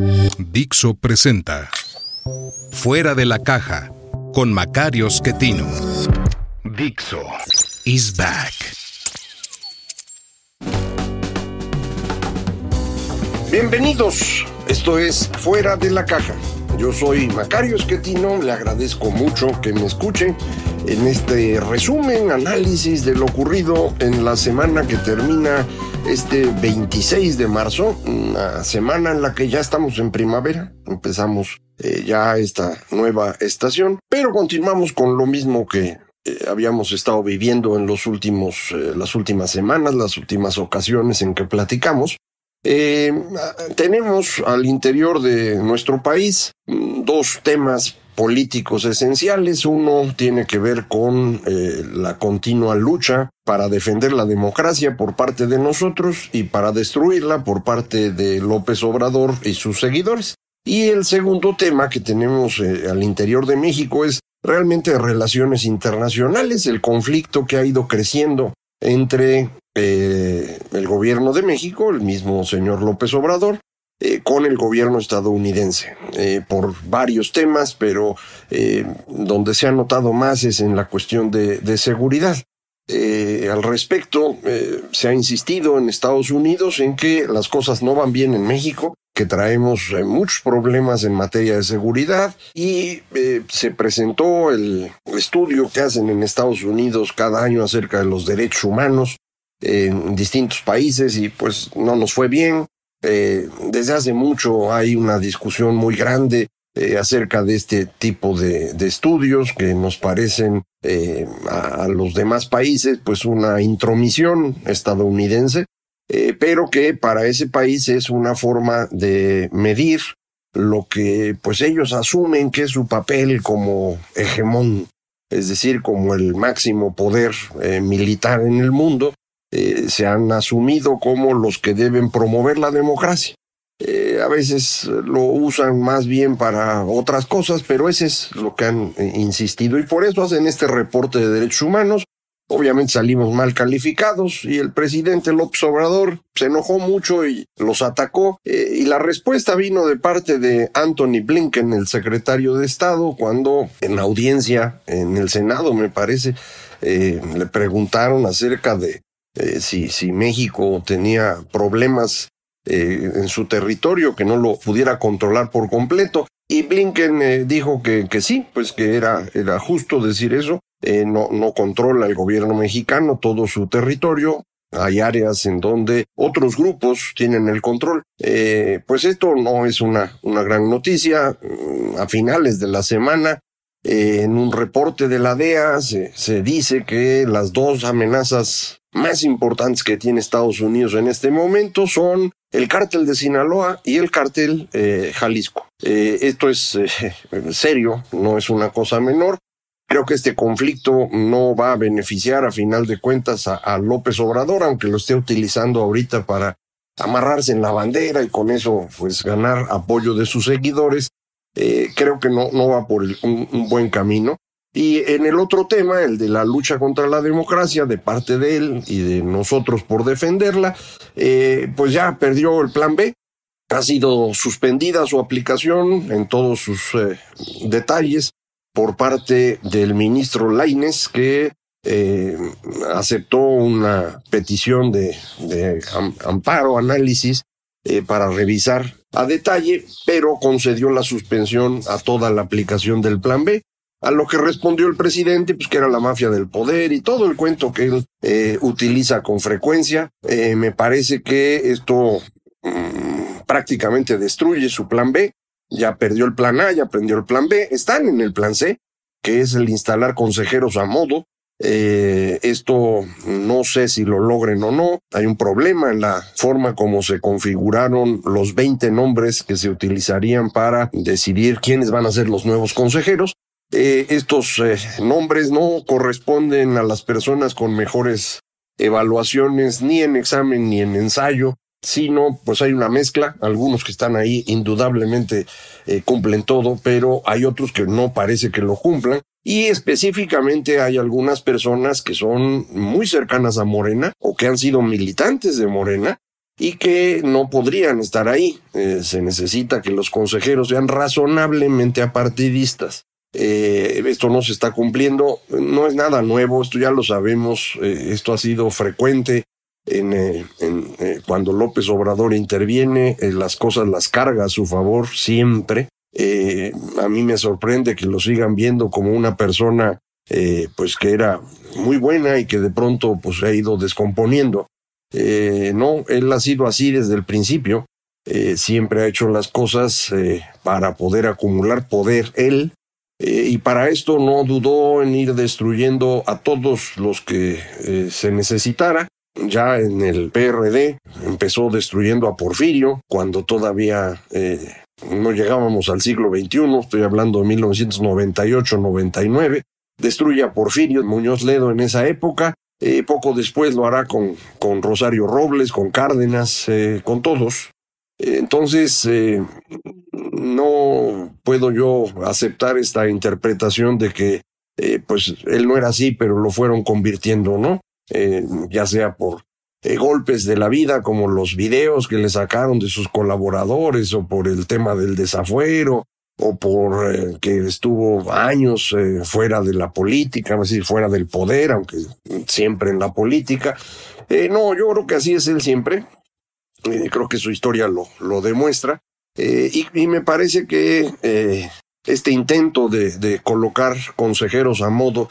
Dixo presenta Fuera de la caja con Macario Schettino. Dixo is back. Bienvenidos, esto es Fuera de la Caja. Yo soy Macario Esquetino, le agradezco mucho que me escuchen en este resumen, análisis de lo ocurrido en la semana que termina este 26 de marzo, una semana en la que ya estamos en primavera, empezamos eh, ya esta nueva estación, pero continuamos con lo mismo que eh, habíamos estado viviendo en los últimos, eh, las últimas semanas, las últimas ocasiones en que platicamos. Tenemos al interior de nuestro país mm, dos temas políticos esenciales. Uno tiene que ver con la continua lucha para defender la democracia por parte de nosotros y para destruirla por parte de López Obrador y sus seguidores. Y el segundo tema que tenemos eh, al interior de México es realmente relaciones internacionales, el conflicto que ha ido creciendo entre eh, el gobierno de México, el mismo señor López Obrador, eh, con el gobierno estadounidense, por varios temas, pero donde se ha notado más es en la cuestión de seguridad. Eh, al respecto, eh, se ha insistido en Estados Unidos en que las cosas no van bien en México, que traemos eh, muchos problemas en materia de seguridad y eh, se presentó el estudio que hacen en Estados Unidos cada año acerca de los derechos humanos en distintos países y pues no nos fue bien. Eh, desde hace mucho hay una discusión muy grande eh, acerca de este tipo de, estudios que nos parecen eh, a, los demás países pues una intromisión estadounidense, eh, pero que para ese país es una forma de medir lo que pues ellos asumen que es su papel como hegemón, es decir, como el máximo poder militar en el mundo, se han asumido como los que deben promover la democracia. Eh, a veces lo usan más bien para otras cosas, pero ese es lo que han eh, insistido y por eso hacen este reporte de derechos humanos. Obviamente salimos mal calificados y el presidente López Obrador se enojó mucho y los atacó eh, y la respuesta vino de parte de Anthony Blinken, el secretario de Estado, cuando en la audiencia en el Senado, me parece, le preguntaron acerca de si, si México tenía problemas eh, en su territorio que no lo pudiera controlar por completo. Y Blinken eh, dijo que, que sí, pues que era, era justo decir eso. Eh, no, no controla el gobierno mexicano todo su territorio. Hay áreas en donde otros grupos tienen el control. Eh, pues esto no es una, una gran noticia. Mm, A finales de la semana, eh, en un reporte de la DEA se, se dice que las dos amenazas más importantes que tiene Estados Unidos en este momento son el cártel de Sinaloa y el cártel eh, Jalisco. Eh, esto es eh, serio, no es una cosa menor. Creo que este conflicto no va a beneficiar a final de cuentas a, López Obrador, aunque lo esté utilizando ahorita para amarrarse en la bandera y con eso pues ganar apoyo de sus seguidores. Eh, creo que no, no va por un buen camino. Y en el otro tema, el de la lucha contra la democracia, de parte de él y de nosotros por defenderla, eh, pues ya perdió el plan B. Ha sido suspendida su aplicación en todos sus eh, detalles por parte del ministro Laines, que eh, aceptó una petición de, de am- amparo, análisis, para revisar a detalle, pero concedió la suspensión a toda la aplicación del plan B. A lo que respondió el presidente, pues que era la mafia del poder y todo el cuento que él eh, utiliza con frecuencia. Eh, me parece que esto mm, prácticamente destruye su plan B. Ya perdió el plan A, ya perdió el plan B. Están en el plan C, que es el instalar consejeros a modo Eh, esto no sé si lo logren o no. Hay un problema en la forma como se configuraron los 20 nombres que se utilizarían para decidir quiénes van a ser los nuevos consejeros. Eh, estos eh, nombres no corresponden a las personas con mejores evaluaciones ni en examen ni en ensayo, sino pues hay una mezcla. Algunos que están ahí indudablemente cumplen todo, pero hay otros que no parece que lo cumplan. Y específicamente hay algunas personas que son muy cercanas a Morena o que han sido militantes de Morena y que no podrían estar ahí. Eh, se necesita que los consejeros sean razonablemente apartidistas. Eh, esto no se está cumpliendo, no es nada nuevo, esto ya lo sabemos, eh, esto ha sido frecuente en, en cuando López Obrador interviene, las cosas las carga a su favor siempre. Eh, a mí me sorprende que lo sigan viendo como una persona eh, pues que era muy buena y que de pronto pues se ha ido descomponiendo. Eh, no, él ha sido así desde el principio. siempre ha hecho las cosas para poder acumular poder él y para esto no dudó en ir destruyendo a todos los que se necesitara. Ya en el PRD empezó destruyendo a Porfirio cuando todavía no llegábamos al siglo XXI, estoy hablando de 1998-99, destruye a Porfirio Muñoz Ledo en esa época, eh, poco después lo hará con, con Rosario Robles, con Cárdenas, eh, con todos. Entonces, eh, no puedo yo aceptar esta interpretación de que pues él no era así, pero lo fueron convirtiendo, ¿no? ya sea por eh, golpes de la vida, como los videos que le sacaron de sus colaboradores, o por el tema del desafuero, o por eh, que estuvo años eh, fuera de la política, decir, fuera del poder, aunque siempre en la política. no, yo creo que así es él siempre. Creo que su historia lo, lo demuestra. Y, y, me parece que este intento de, colocar consejeros a modo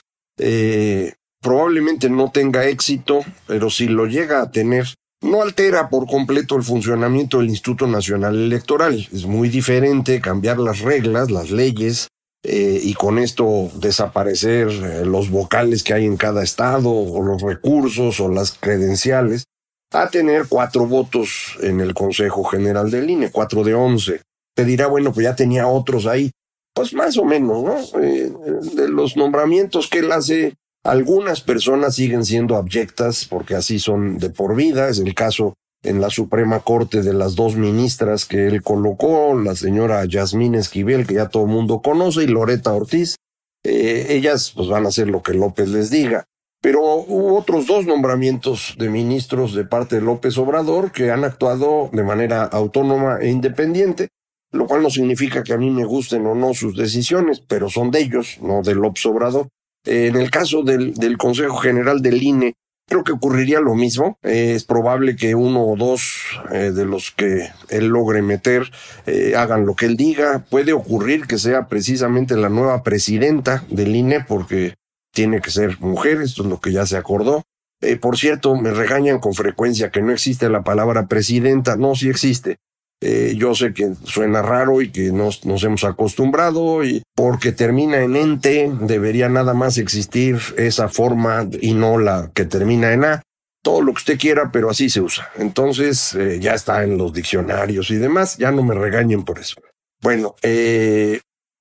probablemente no tenga éxito, pero si lo llega a tener, no altera por completo el funcionamiento del Instituto Nacional Electoral. Es muy diferente cambiar las reglas, las leyes, eh, y con esto desaparecer eh, los vocales que hay en cada estado, o los recursos, o las credenciales, a tener cuatro votos en el Consejo General del INE, cuatro de once. Te dirá, bueno, pues ya tenía otros ahí. Pues más o menos, ¿no? Eh, de los nombramientos que él hace, algunas personas siguen siendo abyectas porque así son de por vida. Es el caso en la Suprema Corte de las dos ministras que él colocó, la señora Yasmín Esquivel, que ya todo el mundo conoce, y Loreta Ortiz. Eh, ellas pues van a hacer lo que López les diga. Pero hubo otros dos nombramientos de ministros de parte de López Obrador que han actuado de manera autónoma e independiente, lo cual no significa que a mí me gusten o no sus decisiones, pero son de ellos, no de López Obrador. En el caso del, del Consejo General del INE, creo que ocurriría lo mismo. es probable que uno o dos eh, de los que él logre meter eh, hagan lo que él diga. Puede ocurrir que sea precisamente la nueva presidenta del INE porque tiene que ser mujer, esto es lo que ya se acordó. Eh, por cierto, me regañan con frecuencia que no existe la palabra presidenta. No, sí existe. Eh, yo sé que suena raro y que nos, nos hemos acostumbrado y porque termina en ente debería nada más existir esa forma y no la que termina en A. Todo lo que usted quiera, pero así se usa. Entonces eh, ya está en los diccionarios y demás. Ya no me regañen por eso. Bueno,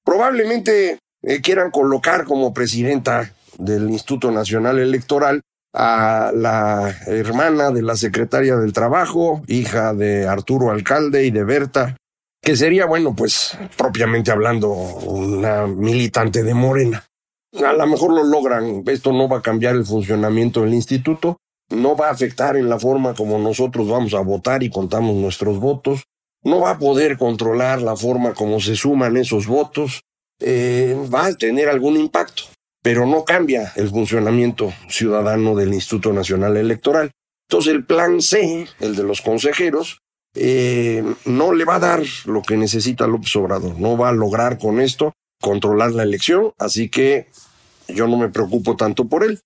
probablemente quieran colocar como presidenta del Instituto Nacional Electoral a la hermana de la secretaria del Trabajo, hija de Arturo Alcalde y de Berta, que sería, bueno, pues propiamente hablando, una militante de Morena. A lo mejor lo logran, esto no va a cambiar el funcionamiento del instituto, no va a afectar en la forma como nosotros vamos a votar y contamos nuestros votos, no va a poder controlar la forma como se suman esos votos, eh, va a tener algún impacto pero no cambia el funcionamiento ciudadano del Instituto Nacional Electoral. Entonces el plan C, el de los consejeros, eh, no le va a dar lo que necesita López Obrador, no va a lograr con esto controlar la elección, así que yo no me preocupo tanto por él.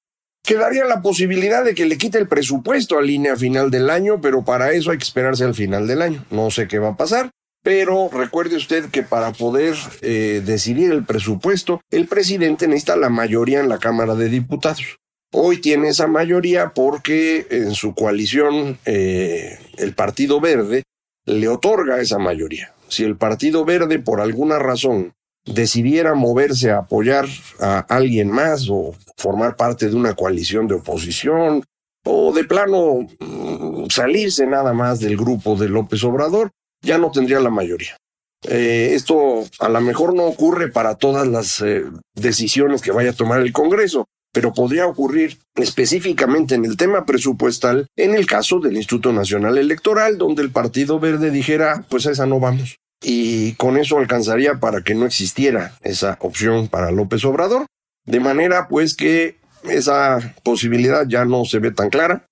Quedaría la posibilidad de que le quite el presupuesto a línea final del año, pero para eso hay que esperarse al final del año. No sé qué va a pasar. Pero recuerde usted que para poder eh, decidir el presupuesto, el presidente necesita la mayoría en la Cámara de Diputados. Hoy tiene esa mayoría porque en su coalición eh, el Partido Verde le otorga esa mayoría. Si el Partido Verde por alguna razón decidiera moverse a apoyar a alguien más o formar parte de una coalición de oposición o de plano mm, salirse nada más del grupo de López Obrador, ya no tendría la mayoría. Eh, esto a lo mejor no ocurre para todas las eh, decisiones que vaya a tomar el Congreso, pero podría ocurrir específicamente en el tema presupuestal en el caso del Instituto Nacional Electoral, donde el Partido Verde dijera, pues a esa no vamos. Y con eso alcanzaría para que no existiera esa opción para López Obrador, de manera pues que esa posibilidad ya no se ve tan clara.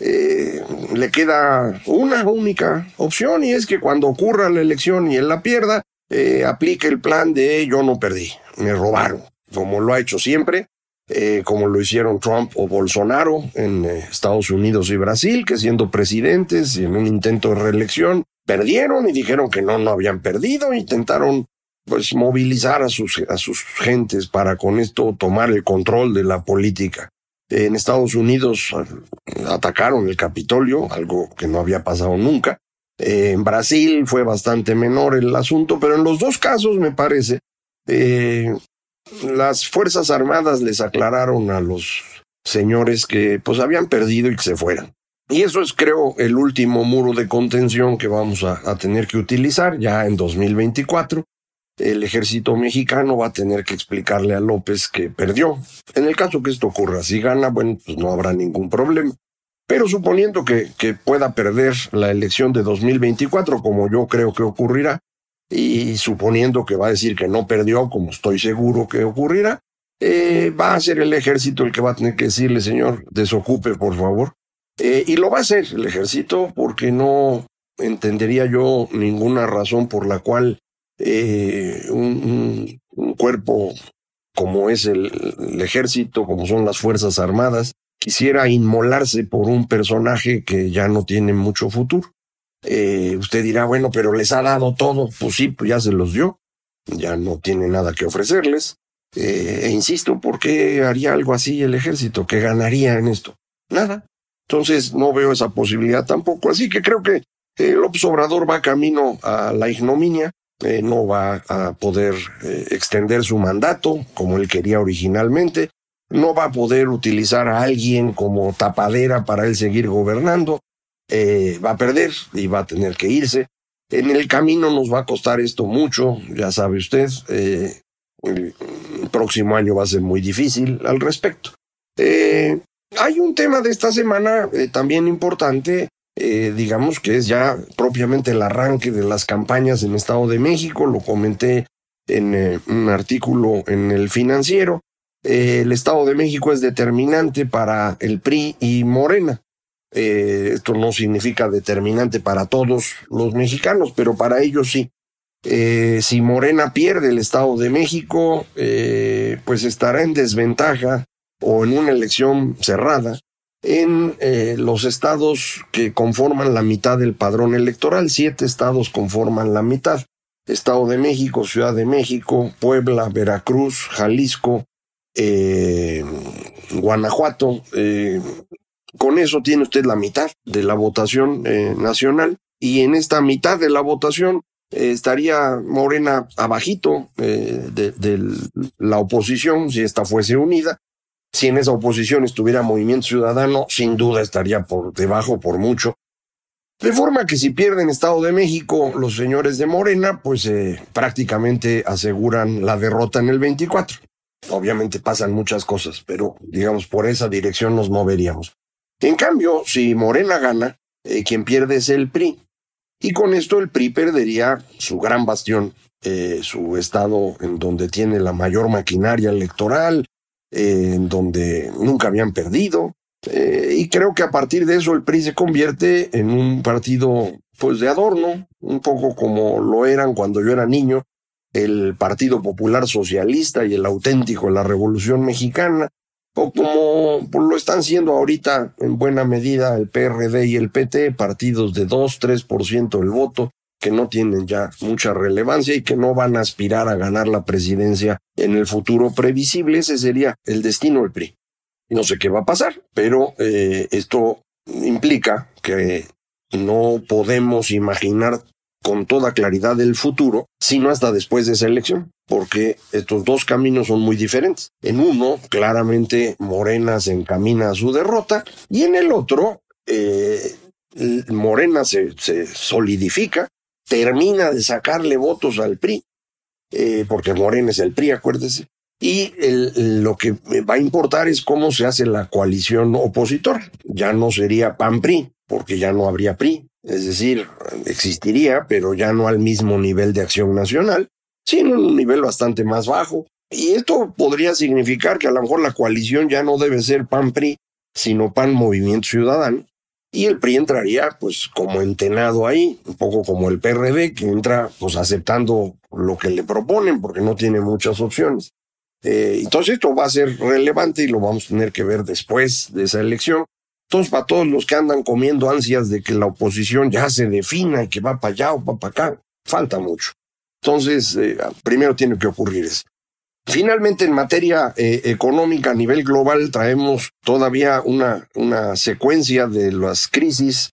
Eh, le queda una única opción y es que cuando ocurra la elección y él la pierda, eh, aplique el plan de yo no perdí, me robaron, como lo ha hecho siempre, eh, como lo hicieron Trump o Bolsonaro en Estados Unidos y Brasil, que siendo presidentes y en un intento de reelección, perdieron y dijeron que no, no habían perdido, intentaron pues movilizar a sus, a sus gentes para con esto tomar el control de la política. En Estados Unidos eh, atacaron el Capitolio, algo que no había pasado nunca. Eh, en Brasil fue bastante menor el asunto, pero en los dos casos, me parece, eh, las Fuerzas Armadas les aclararon a los señores que pues habían perdido y que se fueran. Y eso es, creo, el último muro de contención que vamos a, tener que utilizar ya en 2024 el ejército mexicano va a tener que explicarle a López que perdió. En el caso que esto ocurra, si gana, bueno, pues no habrá ningún problema. Pero suponiendo que, pueda perder la elección de 2024, como yo creo que ocurrirá, y suponiendo que va a decir que no perdió, como estoy seguro que ocurrirá, eh, va a ser el ejército el que va a tener que decirle, señor, desocupe, por favor. Eh, y lo va a hacer el ejército porque no entendería yo ninguna razón por la cual eh, un, cuerpo como es el, ejército, como son las Fuerzas Armadas, quisiera inmolarse por un personaje que ya no tiene mucho futuro. Eh, usted dirá, bueno, pero les ha dado todo. Pues sí, pues ya se los dio. Ya no tiene nada que ofrecerles. Eh, e insisto, ¿por qué haría algo así el ejército? ¿Qué ganaría en esto? Nada. Entonces no veo esa posibilidad tampoco. Así que creo que el Obrador va camino a la ignominia. Eh, no va a poder eh, extender su mandato como él quería originalmente, no va a poder utilizar a alguien como tapadera para él seguir gobernando, eh, va a perder y va a tener que irse. En el camino nos va a costar esto mucho, ya sabe usted, el próximo año va a ser muy difícil al respecto. hay un tema de esta semana también importante eh, digamos que es ya propiamente el arranque de las campañas en Estado de México, lo comenté en eh, un artículo en el financiero. Eh, el Estado de México es determinante para el PRI y Morena. esto no significa determinante para todos los mexicanos, pero para ellos sí. si Morena pierde el Estado de México, pues estará en desventaja o en una elección cerrada en eh, los estados que conforman la mitad del padrón electoral. Siete estados conforman la mitad. Estado de México, Ciudad de México, Puebla, Veracruz, Jalisco, eh, Guanajuato. Eh, con eso tiene usted la mitad de la votación nacional y en esta mitad de la votación estaría Morena abajito de la oposición si esta fuese unida si en esa oposición estuviera Movimiento Ciudadano, sin duda estaría por debajo por mucho. De forma que si pierden Estado de México los señores de Morena, pues eh, prácticamente aseguran la derrota en el 24. Obviamente pasan muchas cosas, pero digamos por esa dirección nos moveríamos. En cambio, si Morena gana, eh, quien pierde es el PRI. Y con esto el PRI perdería su gran bastión, eh, su estado en donde tiene la mayor maquinaria electoral, en donde nunca habían perdido. Eh, y creo que a partir de eso el PRI se convierte en un partido pues de adorno, un poco como lo eran cuando yo era niño, el Partido Popular Socialista y el auténtico la Revolución Mexicana, o como pues, lo están siendo ahorita en buena medida el PRD y el PT, partidos de 2-3% del voto, que no tienen ya mucha relevancia y que no van a aspirar a ganar la presidencia en el futuro previsible. Ese sería el destino del PRI. No sé qué va a pasar, pero eh, esto implica que no podemos imaginar con toda claridad el futuro, sino hasta después de esa elección, porque estos dos caminos son muy diferentes. En uno, claramente, Morena se encamina a su derrota, y en el otro, eh, Morena se, solidifica, termina de sacarle votos al PRI, eh, porque Morena es el PRI, acuérdese, y lo que va a importar es cómo se hace la coalición opositora. Ya no sería PAN-PRI, porque ya no habría PRI. Es decir, existiría, pero ya no al mismo nivel de acción nacional, sino en un nivel bastante más bajo. Y esto podría significar que a lo mejor la coalición ya no debe ser PAN-PRI, sino PAN-Movimiento Ciudadano. Y el PRI entraría pues como entenado ahí, un poco como el PRD, que entra pues aceptando lo que le proponen porque no tiene muchas opciones. Eh, entonces esto va a ser relevante y lo vamos a tener que ver después de esa elección. Entonces, para todos los que andan comiendo ansias de que la oposición ya se defina y que va para allá o va para acá, falta mucho. Entonces, eh, primero tiene que ocurrir eso. Finalmente, en materia eh, económica a nivel global, traemos todavía una, una secuencia de las crisis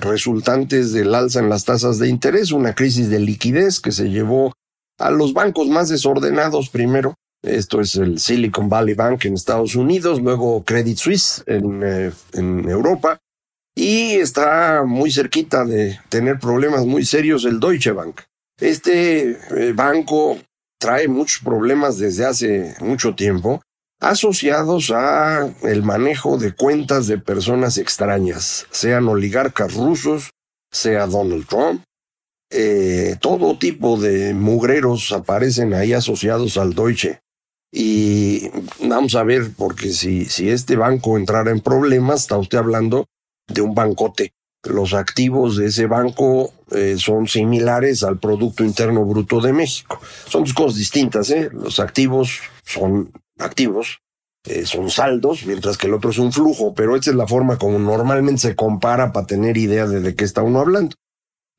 resultantes del alza en las tasas de interés, una crisis de liquidez que se llevó a los bancos más desordenados primero. Esto es el Silicon Valley Bank en Estados Unidos, luego Credit Suisse en, eh, en Europa y está muy cerquita de tener problemas muy serios el Deutsche Bank. Este eh, banco trae muchos problemas desde hace mucho tiempo asociados a el manejo de cuentas de personas extrañas, sean oligarcas rusos, sea Donald Trump, eh, todo tipo de mugreros aparecen ahí asociados al Deutsche. Y vamos a ver, porque si, si este banco entrara en problemas, está usted hablando de un bancote. Los activos de ese banco eh, son similares al Producto Interno Bruto de México. Son dos cosas distintas, ¿eh? Los activos son activos, eh, son saldos, mientras que el otro es un flujo, pero esta es la forma como normalmente se compara para tener idea de de qué está uno hablando.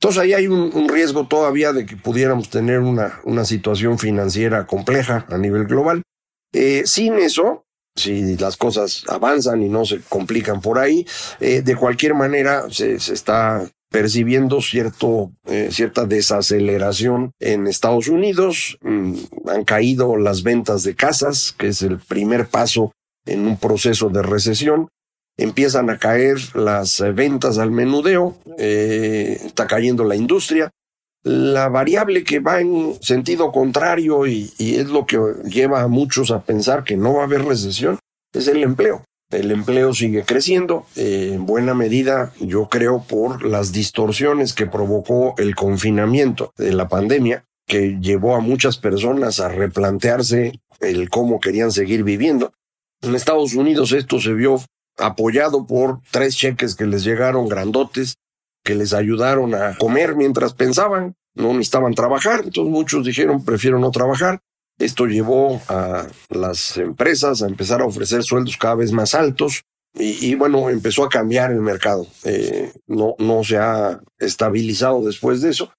Entonces ahí hay un, riesgo todavía de que pudiéramos tener una, una situación financiera compleja a nivel global. Eh, sin eso, si las cosas avanzan y no se complican por ahí, eh, de cualquier manera se, está percibiendo cierto, eh, cierta desaceleración en Estados Unidos. Mm, han caído las ventas de casas, que es el primer paso en un proceso de recesión empiezan a caer las eh, ventas al menudeo, está cayendo la industria. La variable que va en sentido contrario y, es lo que lleva a muchos a pensar que no va a haber recesión es el empleo. El empleo sigue creciendo, eh, en buena medida, yo creo, por las distorsiones que provocó el confinamiento de la pandemia, que llevó a muchas personas a replantearse el cómo querían seguir viviendo. En Estados Unidos esto se vio apoyado por tres cheques que les llegaron grandotes, que les ayudaron a comer mientras pensaban, no necesitaban trabajar, entonces muchos dijeron prefiero no trabajar. Esto llevó a las empresas a empezar a ofrecer sueldos cada vez más altos y, bueno, empezó a cambiar el mercado. Eh, no, no se ha estabilizado después de eso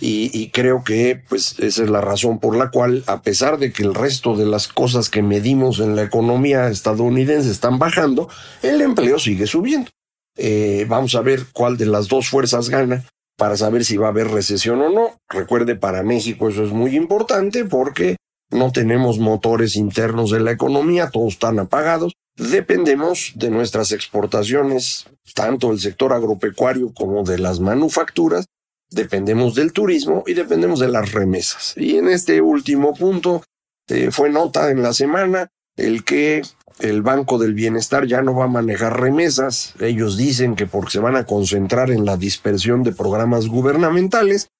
y, creo que pues esa es la razón por la cual, a pesar de que el resto de las cosas que medimos en la economía estadounidense están bajando, el empleo sigue subiendo. Eh, vamos a ver cuál de las dos fuerzas gana para saber si va a haber recesión o no. Recuerde, para México eso es muy importante porque no tenemos motores internos de la economía, todos están apagados. Dependemos de nuestras exportaciones, tanto del sector agropecuario como de las manufacturas, dependemos del turismo y dependemos de las remesas. Y en este último punto eh, fue nota en la semana el que el Banco del Bienestar ya no va a manejar remesas. Ellos dicen que porque se van a concentrar en la dispersión de programas gubernamentales,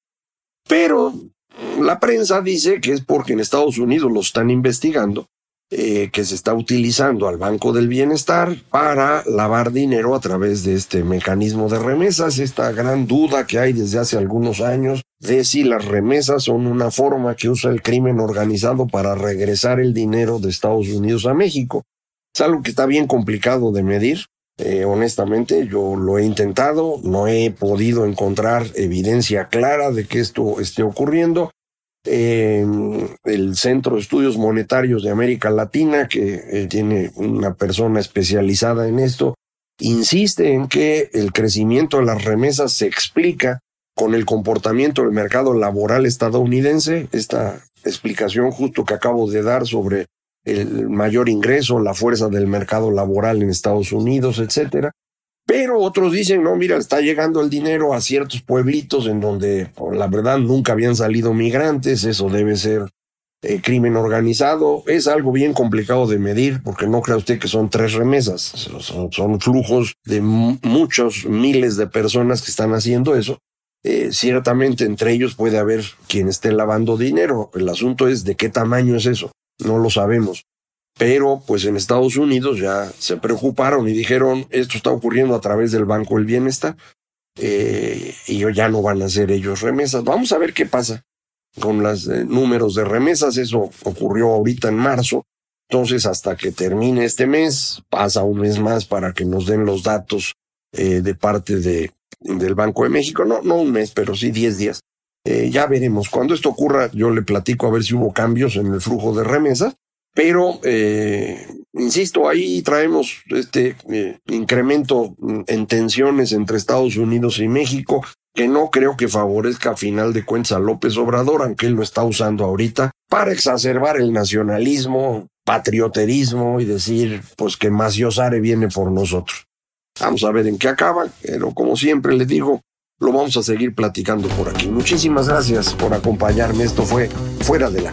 pero la prensa dice que es porque en Estados Unidos lo están investigando eh, que se está utilizando al Banco del Bienestar para lavar dinero a través de este mecanismo de remesas, esta gran duda que hay desde hace algunos años de si las remesas son una forma que usa el crimen organizado para regresar el dinero de Estados Unidos a México. Es algo que está bien complicado de medir. Eh, honestamente, yo lo he intentado, no he podido encontrar evidencia clara de que esto esté ocurriendo. El Centro de Estudios Monetarios de América Latina, que eh, tiene una persona especializada en esto, insiste en que el crecimiento de las remesas se explica con el comportamiento del mercado laboral estadounidense. Esta explicación justo que acabo de dar sobre el mayor ingreso, la fuerza del mercado laboral en Estados Unidos, etcétera. Pero otros dicen, no, mira, está llegando el dinero a ciertos pueblitos en donde, por la verdad, nunca habían salido migrantes, eso debe ser eh, crimen organizado. Es algo bien complicado de medir, porque no crea usted que son tres remesas, son, flujos de muchos miles de personas que están haciendo eso. Eh, ciertamente entre ellos puede haber quien esté lavando dinero. El asunto es de qué tamaño es eso. No lo sabemos. Pero pues en Estados Unidos ya se preocuparon y dijeron, esto está ocurriendo a través del Banco del Bienestar eh, y ya no van a hacer ellos remesas. Vamos a ver qué pasa con los eh, números de remesas. Eso ocurrió ahorita en marzo. Entonces, hasta que termine este mes, pasa un mes más para que nos den los datos eh, de parte de, del Banco de México. No, no un mes, pero sí diez días. ya veremos. Cuando esto ocurra, yo le platico a ver si hubo cambios en el flujo de remesas pero, eh, insisto, ahí traemos este eh, incremento en tensiones entre Estados Unidos y México, que no creo que favorezca a final de cuentas a López Obrador, aunque él lo está usando ahorita, para exacerbar el nacionalismo, patrioterismo y decir, pues que Maciosare viene por nosotros. Vamos a ver en qué acaba, pero como siempre les digo, lo vamos a seguir platicando por aquí. Muchísimas gracias por acompañarme. Esto fue Fuera de la